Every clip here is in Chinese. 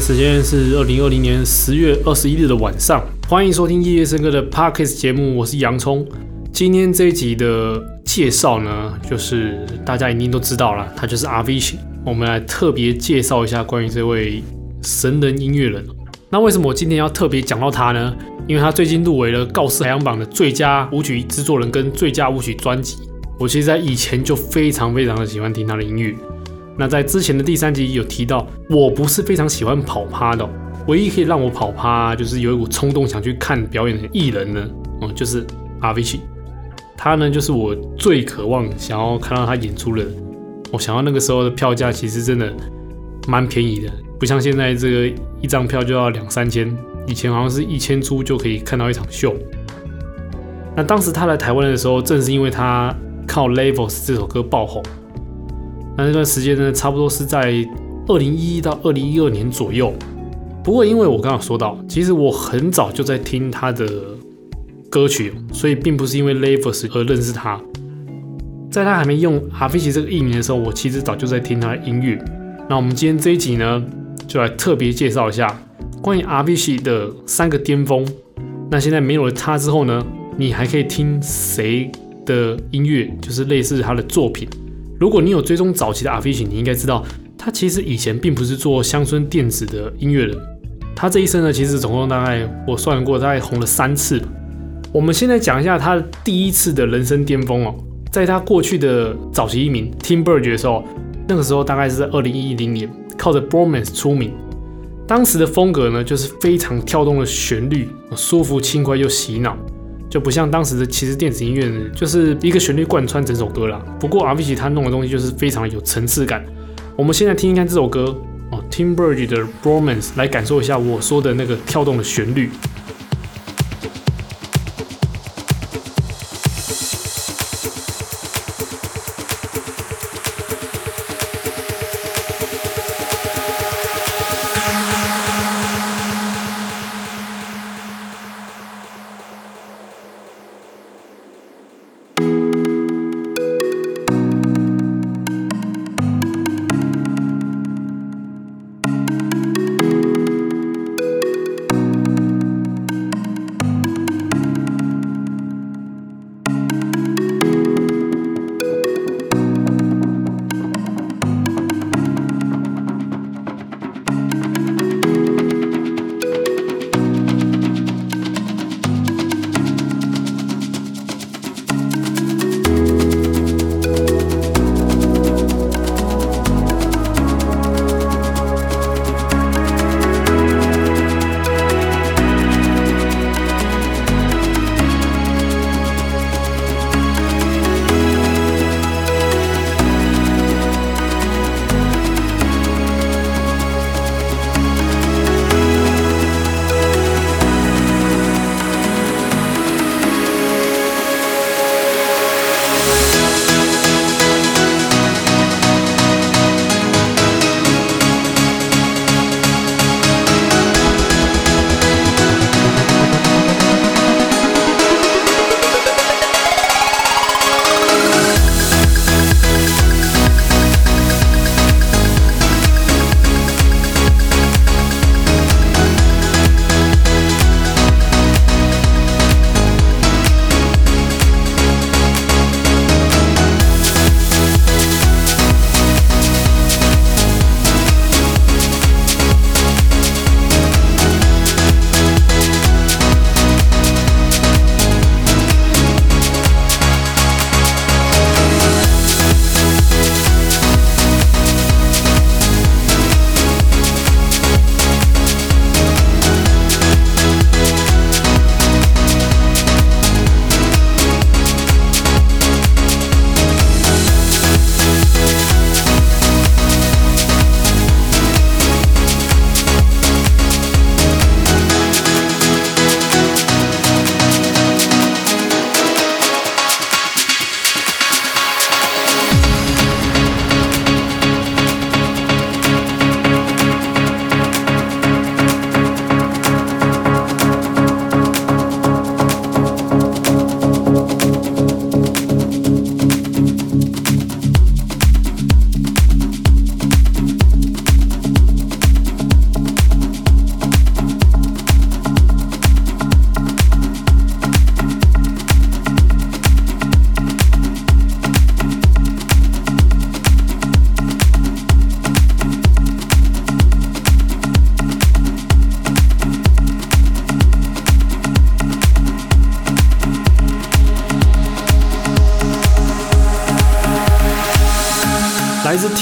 时间是二零二零年十月二十一日的晚上，欢迎收听夜夜笙歌的 Parkes 节目，我是洋葱。今天这一集的介绍呢，就是大家一定都知道了，他就是 Avicii。我们来特别介绍一下关于这位神人音乐人。那为什么我今天要特别讲到他呢？因为他最近入围了告示排行榜的最佳舞曲制作人跟最佳舞曲专辑。我其实，在以前就非常非常的喜欢听他的音乐。那在之前的第三集有提到，我不是非常喜欢跑趴的，唯一可以让我跑趴，就是有一股冲动想去看表演的艺人呢，哦，就是阿 v i c 他呢就是我最渴望想要看到他演出的。我想要那个时候的票价其实真的蛮便宜的，不像现在这个一张票就要两三千，以前好像是一千出就可以看到一场秀。那当时他来台湾的时候，正是因为他靠《Levels》这首歌爆红。那那段时间呢，差不多是在二零一一到二零一二年左右。不过，因为我刚刚说到，其实我很早就在听他的歌曲，所以并不是因为 Levels 而认识他。在他还没用 a v i c i 这个艺名的时候，我其实早就在听他的音乐。那我们今天这一集呢，就来特别介绍一下关于 a v i c i 的三个巅峰。那现在没有了他之后呢，你还可以听谁的音乐？就是类似他的作品。如果你有追踪早期的 Avicii，你应该知道，他其实以前并不是做乡村电子的音乐人。他这一生呢，其实总共大概我算过，大概红了三次。我们现在讲一下他第一次的人生巅峰哦，在他过去的早期一名 Tim Burge 的时候，那个时候大概是在二零一零年，靠着 Bromance 出名。当时的风格呢，就是非常跳动的旋律，舒服轻快又洗脑。就不像当时的其实电子音乐，就是一个旋律贯穿整首歌啦。不过 R V G 他弄的东西就是非常有层次感。我们现在听一看这首歌哦，Timberge 的 Romance，来感受一下我说的那个跳动的旋律。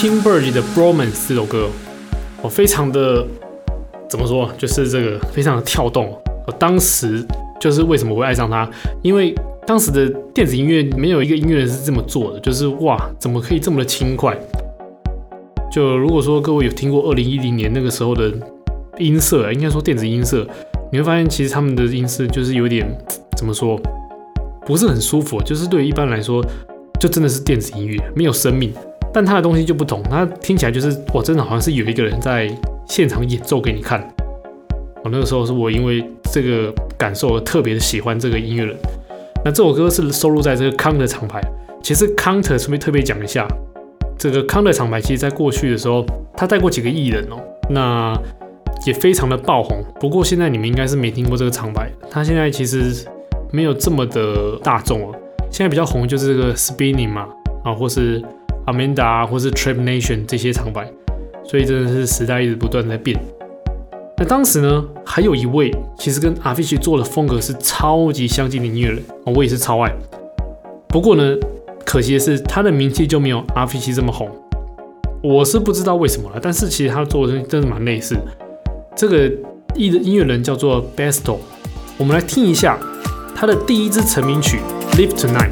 来自 Tim Burge 的《Bromance》这首歌，我，非常的怎么说，就是这个非常的跳动。我当时就是为什么会爱上它，因为当时的电子音乐没有一个音乐人是这么做的，就是哇，怎么可以这么的轻快？就如果说各位有听过二零一零年那个时候的音色，应该说电子音色，你会发现其实他们的音色就是有点怎么说，不是很舒服，就是对于一般来说，就真的是电子音乐，没有生命。但他的东西就不同，他听起来就是哇，真的好像是有一个人在现场演奏给你看。我那个时候是我因为这个感受而特别的喜欢这个音乐人。那这首歌是收录在这个 Counter 厂牌。其实 Counter 顺便特别讲一下，这个 Counter 厂牌其实在过去的时候，他带过几个艺人哦，那也非常的爆红。不过现在你们应该是没听过这个厂牌，他现在其实没有这么的大众哦。现在比较红就是这个 Spinning 嘛，啊，或是。Amanda 或是 Trap Nation 这些厂牌，所以真的是时代一直不断在变。那当时呢，还有一位其实跟 Avicii 做的风格是超级相近的音乐人，我也是超爱。不过呢，可惜的是他的名气就没有 Avicii 这么红。我是不知道为什么了，但是其实他做的东西真的蛮类似。这个艺的音乐人叫做 Besto，我们来听一下他的第一支成名曲《Live Tonight》。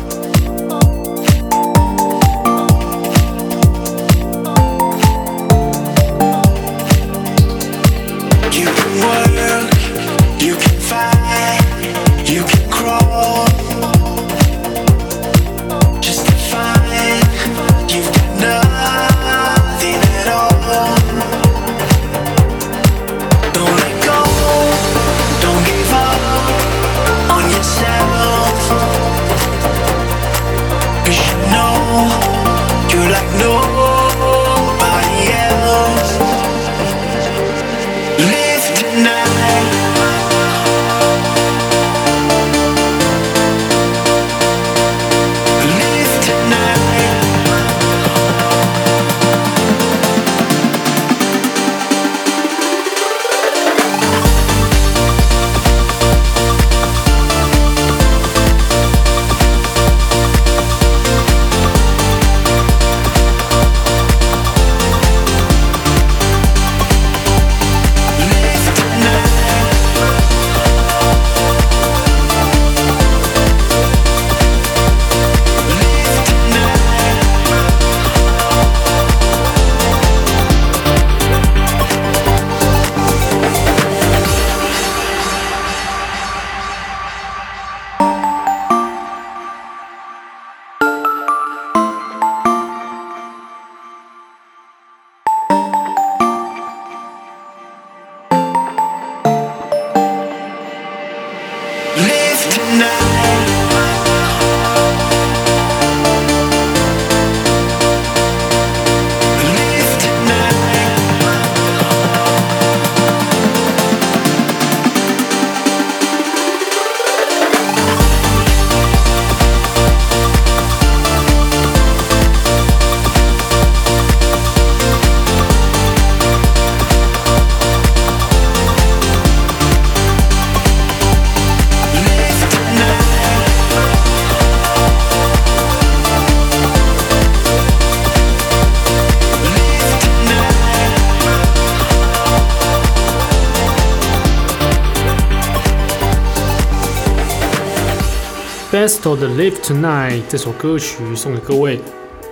Besto 的《Live Tonight》这首歌曲送给各位。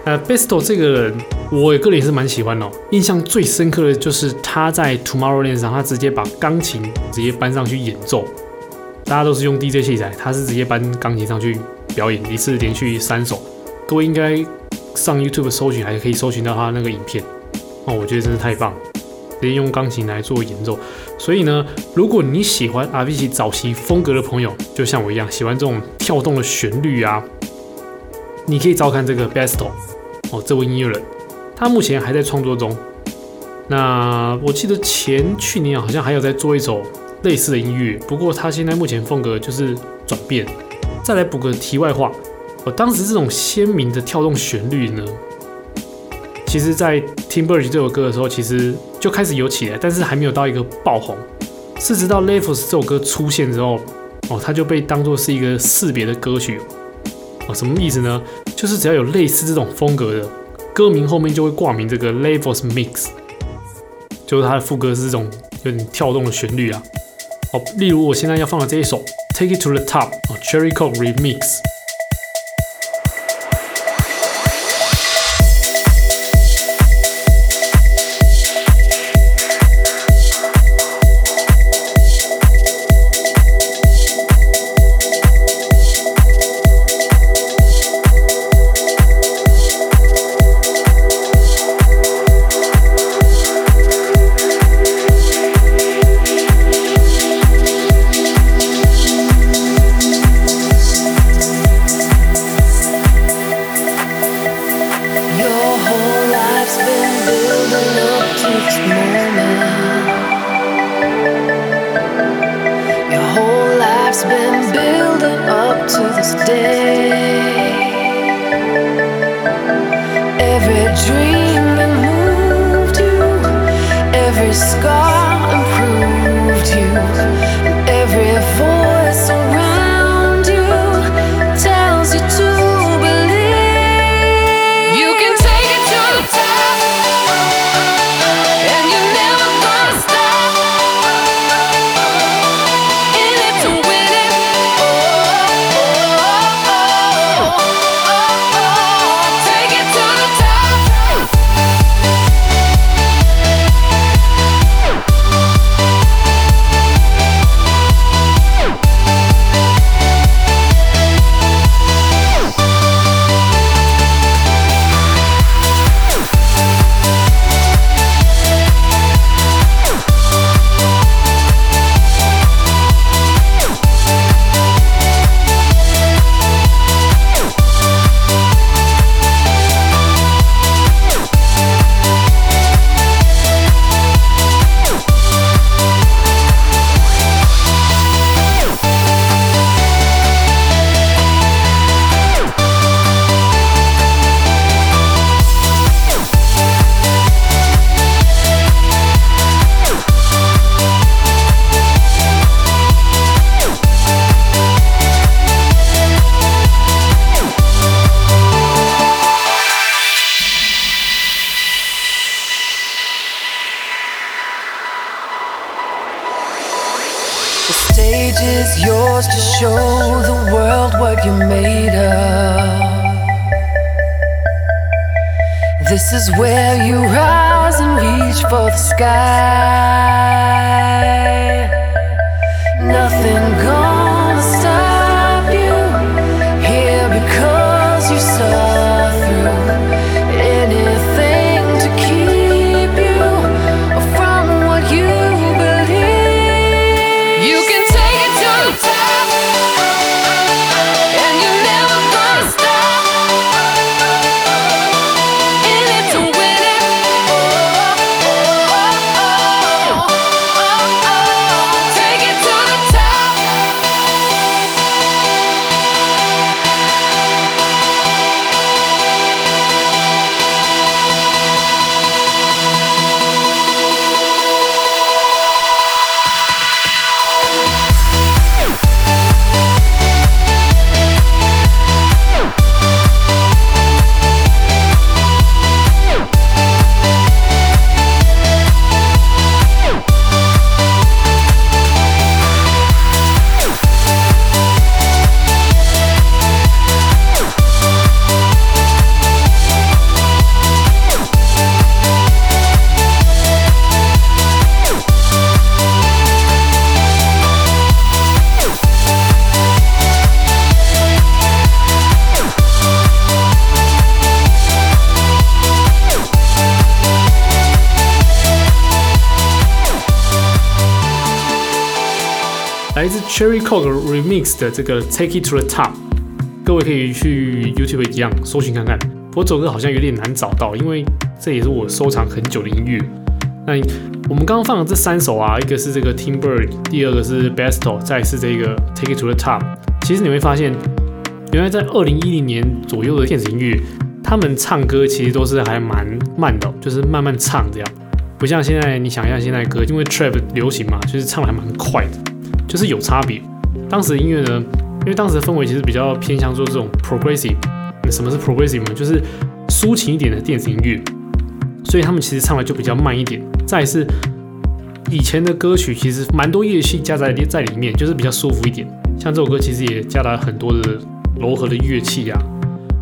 呃，Besto 这个人，我个人也是蛮喜欢的哦。印象最深刻的就是他在 Tomorrowland 上，他直接把钢琴直接搬上去演奏。大家都是用 DJ 器材，他是直接搬钢琴上去表演，一次连续三首。各位应该上 YouTube 搜寻，还可以搜寻到他那个影片。哦，我觉得真是太棒了。直接用钢琴来做演奏，所以呢，如果你喜欢 Avicii 早期风格的朋友，就像我一样喜欢这种跳动的旋律啊，你可以照看这个 Besto 哦，这位音乐人，他目前还在创作中。那我记得前去年好像还有在做一首类似的音乐，不过他现在目前风格就是转变。再来补个题外话，我当时这种鲜明的跳动旋律呢，其实在 Tim Burge 这首歌的时候，其实就开始有起来，但是还没有到一个爆红。是直到 Levels 这首歌出现之后，哦，它就被当作是一个识别的歌曲。哦，什么意思呢？就是只要有类似这种风格的，歌名后面就会挂名这个 Levels Mix，就是它的副歌是这种有点跳动的旋律啊。哦，例如我现在要放的这一首 Take It To The Top 哦，Cherry Coke Remix。show the world what you're made of. This is where you rise and reach for the sky. Cherry Coke Remix 的这个 Take It To The Top，各位可以去 YouTube 一样搜寻看看。不过这首歌好像有点难找到，因为这也是我收藏很久的音乐。那我们刚刚放的这三首啊，一个是这个 Tim Bird，第二个是 Besto，再是这个 Take It To The Top。其实你会发现，原来在二零一零年左右的电子音乐，他们唱歌其实都是还蛮慢的，就是慢慢唱这样，不像现在你想一下现在歌，因为 Trap 流行嘛，就是唱的还蛮快的。就是有差别。当时的音乐呢，因为当时的氛围其实比较偏向做这种 progressive。什么是 progressive 呢？就是抒情一点的电子音乐，所以他们其实唱的就比较慢一点。再是以前的歌曲其实蛮多乐器加在在里面，就是比较舒服一点。像这首歌其实也加了很多的柔和的乐器啊。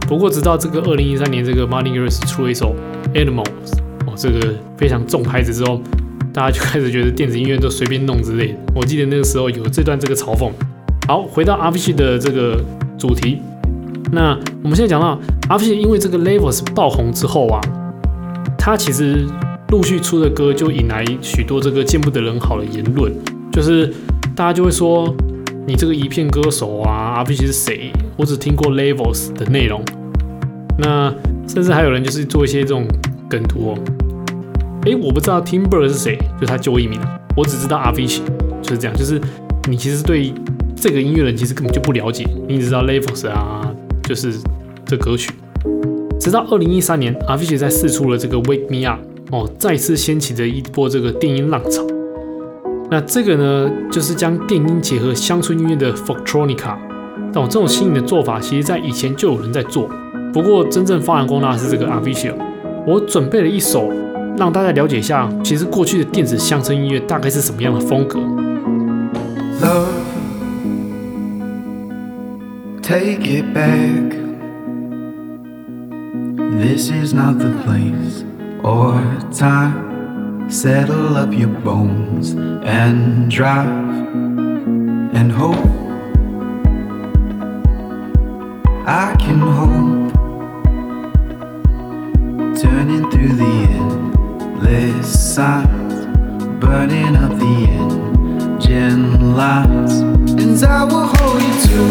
不过直到这个二零一三年，这个 Martin Garrix 出了一首 Animals 哦，这个非常重拍子之后，大家就开始觉得电子音乐都随便弄之类的。我记得那个时候有这段这个嘲讽。好，回到 Avicii 的这个主题，那我们现在讲到 Avicii 因为这个 Levels 爆红之后啊，他其实陆续出的歌就引来许多这个见不得人好的言论，就是大家就会说。你这个一片歌手啊，Avicii 是谁？我只听过 Levels 的内容。那甚至还有人就是做一些这种梗图哦。诶，我不知道 Timber 是谁，就他旧艺名。我只知道 Avicii 就是这样，就是你其实对这个音乐人其实根本就不了解，你只知道 Levels 啊，就是这歌曲。直到二零一三年，Avicii 在试出了这个 Wake Me Up 哦，再次掀起了一波这个电音浪潮。那这个呢，就是将电音结合乡村音乐的 Folktronica。但我这种新颖的做法，其实在以前就有人在做。不过真正发扬光大是这个 Avicii。我准备了一首，让大家了解一下，其实过去的电子乡村音乐大概是什么样的风格。Love, take it back. This is not the place or time. Settle up your bones and drive and hope. I can hope. Signs, burning up the engine lights. And I will hold you to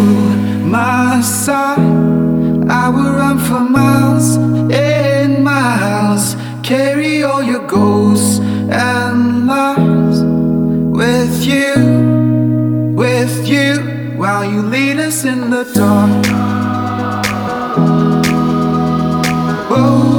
my side. I will run for miles and miles. Carry all your ghosts and lies with you, with you, while you lead us in the dark. Whoa, whoa,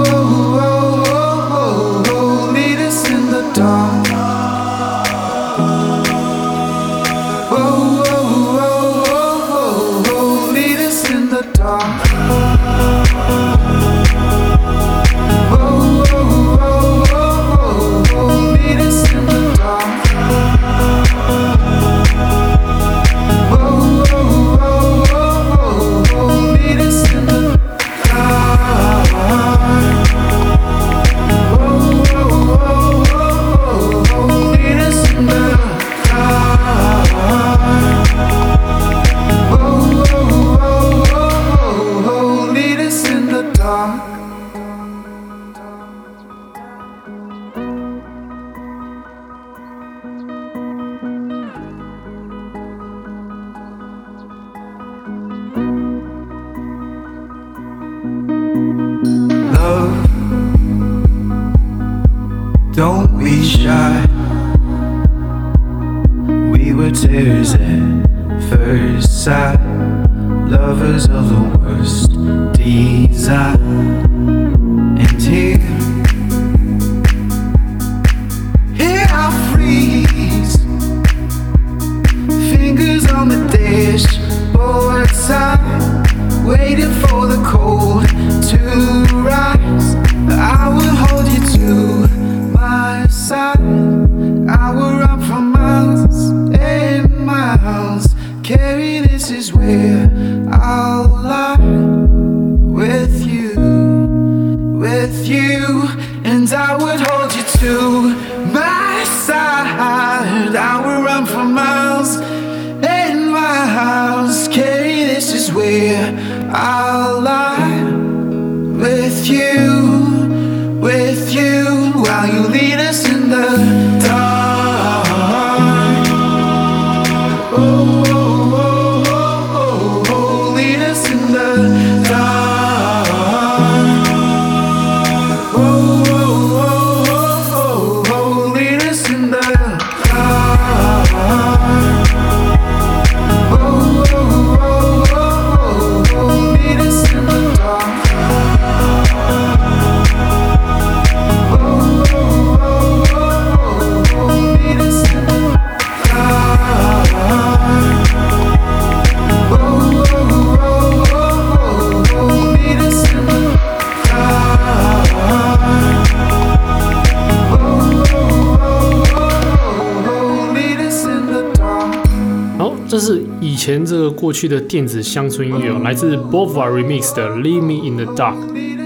这是以前这个过去的电子乡村音乐哦，来自 Bova Remix 的 Leave Me in the Dark。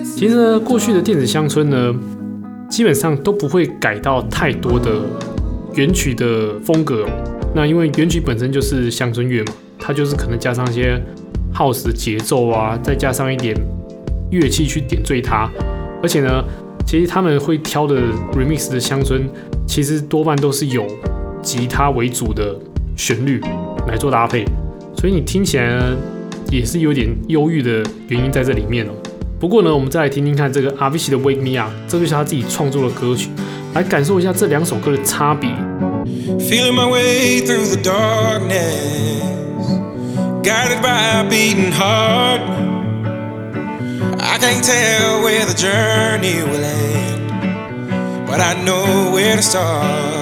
其实呢，过去的电子乡村呢，基本上都不会改到太多的原曲的风格。那因为原曲本身就是乡村乐嘛，它就是可能加上一些 house 的节奏啊，再加上一点乐器去点缀它。而且呢，其实他们会挑的 Remix 的乡村，其实多半都是有吉他为主的旋律。来做搭配，所以你听起来，也是有点忧郁的原因在这里面哦。不过呢，我们再来听听看这个 Avicii 的 Wake Me Up，这就是他自己创作的歌曲，来感受一下这两首歌的差别。Feeling my way through the darkness, guided by a beating heart. I can't tell where the journey will end, but I know where to start.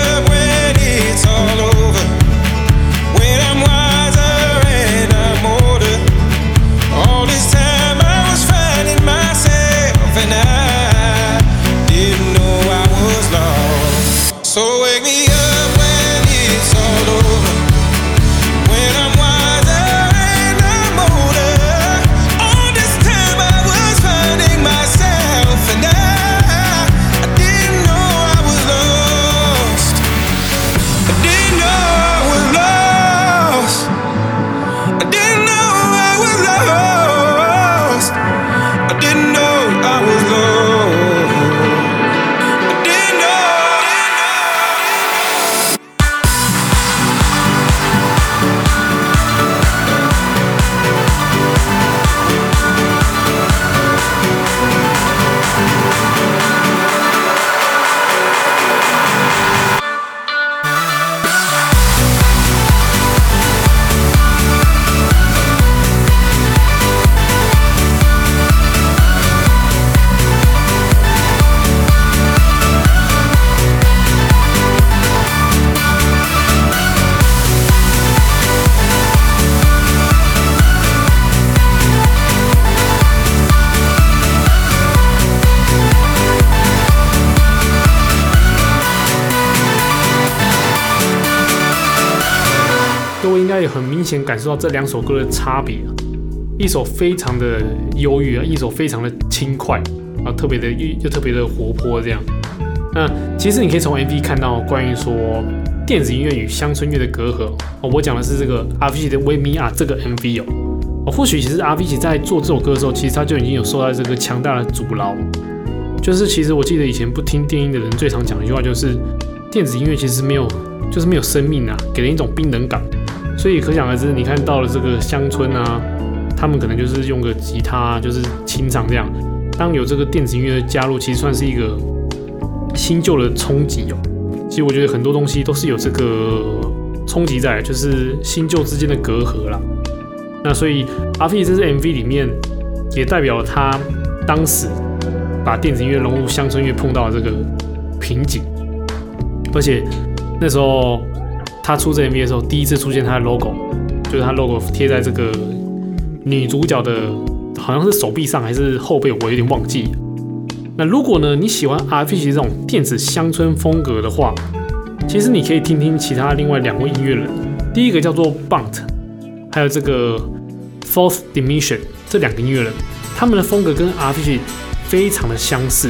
显感受到这两首歌的差别，一首非常的忧郁啊，一首非常的轻快啊，特别的又又特别的活泼这样。那其实你可以从 MV 看到关于说电子音乐与乡村乐的隔阂，我讲的是这个 Avicii 的 Wake Me Up 这个 MV 哦，或许其实 Avicii 在做这首歌的时候，其实他就已经有受到这个强大的阻挠。就是其实我记得以前不听电音的人最常讲的一句话就是，电子音乐其实没有，就是没有生命啊，给人一种冰冷感。所以可想而知，你看到了这个乡村啊，他们可能就是用个吉他，就是清唱这样。当有这个电子音乐的加入，其实算是一个新旧的冲击哦。其实我觉得很多东西都是有这个冲击在，就是新旧之间的隔阂啦。那所以阿飞这支 MV 里面也代表了他当时把电子音乐融入乡村乐碰到的这个瓶颈，而且那时候他出这 MV 的时候，第一次出现他的 logo，就是他 logo 贴在这个女主角的好像是手臂上还是后背，我有点忘记。那如果呢你喜欢 R. P. G. 这种电子乡村风格的话，其实你可以听听其他另外两位音乐人，第一个叫做 Bunt。还有这个 Fourth Dimension 这两个音乐人，他们的风格跟 R. P. G. 非常的相似。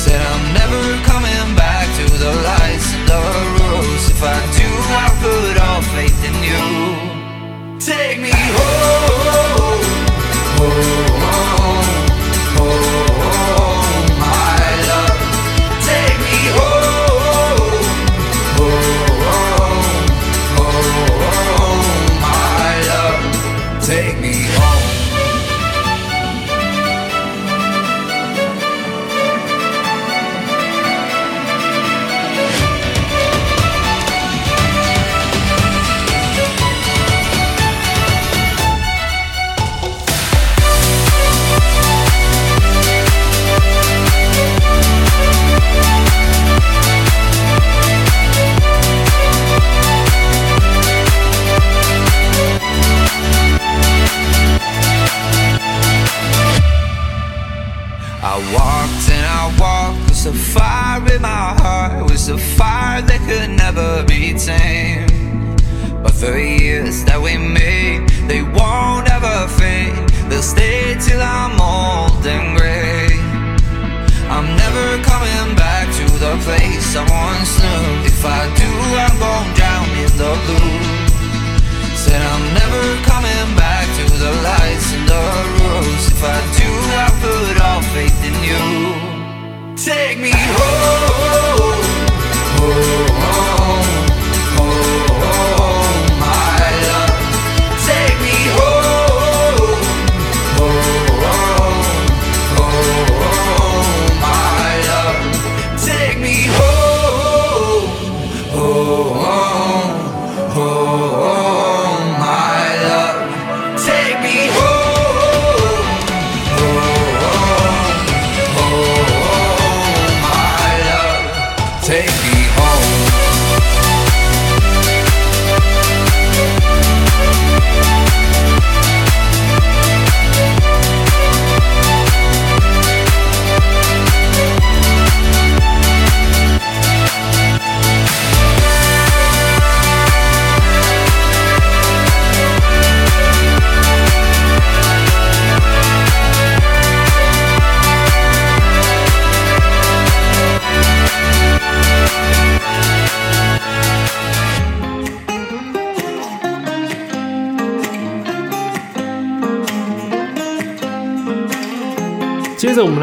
Said I'm never coming back to the lights and the rules. If I do, I'll put all faith in you. Take me home. home, home, home.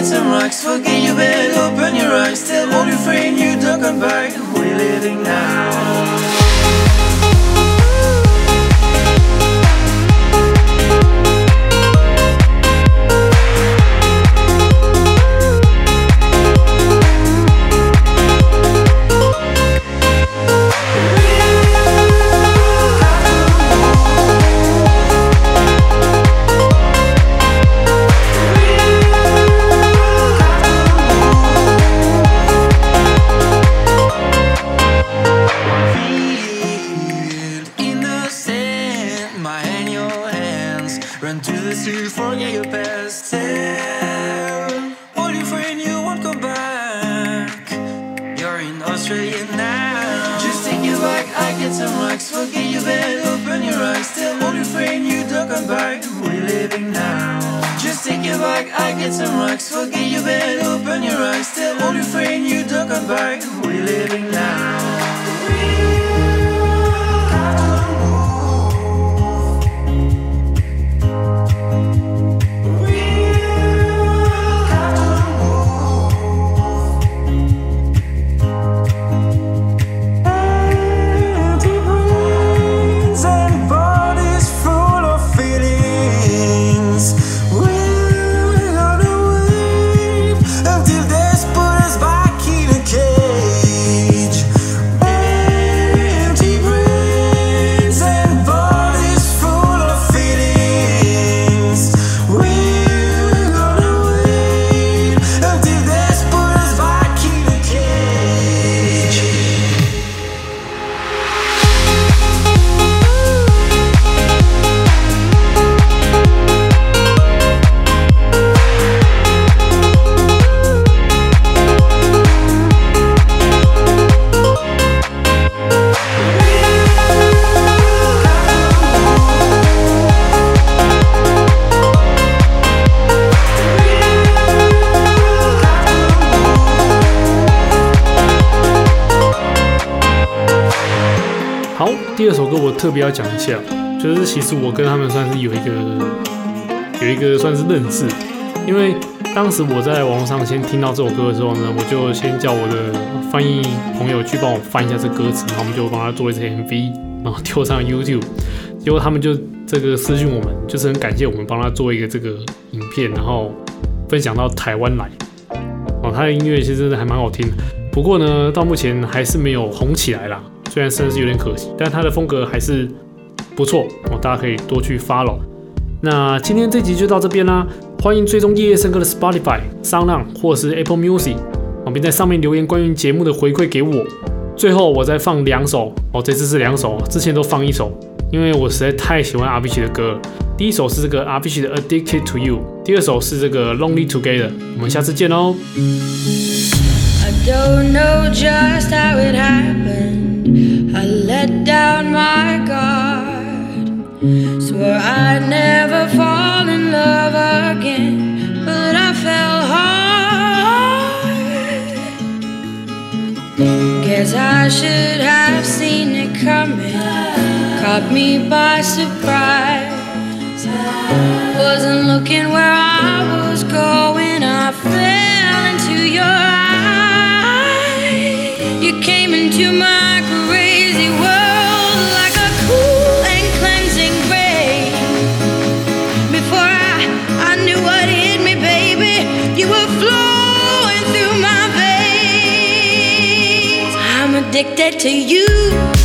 hit some rocks. Forget your bed. open your eyes. Tell all your friends you don't come back. We're living now. 第二首歌我特别要讲一下，就是其实我跟他们算是有一个有一个算是认识，因为当时我在网络上先听到这首歌的时候呢，我就先叫我的翻译朋友去帮我翻一下这歌词，然后我们就帮他做一次 MV，然后丢上 YouTube，结果他们就这个私讯我们，就是很感谢我们帮他做一个这个影片，然后分享到台湾来。哦，他的音乐其实还蛮好听的，不过呢，到目前还是没有红起来啦。虽然声是有点可惜，但他的风格还是不错哦，大家可以多去 follow。那今天这集就到这边啦，欢迎追踪夜夜笙歌的 Spotify、SoundOn 或是 Apple Music，哦，并在上面留言关于节目的回馈给我。最后我再放两首哦，这次是两首，之前都放一首，因为我实在太喜欢阿碧奇的歌了。第一首是这个阿碧奇的 Addicted to You，第二首是这个 Lonely Together。我们下次见哦。I don't know just how it happened. I let down my guard. Swore I'd never fall in love again, but I fell hard. Guess I should have seen it coming. Caught me by surprise. Wasn't looking where I was going. I fell into your eyes. You came into my indebted to you.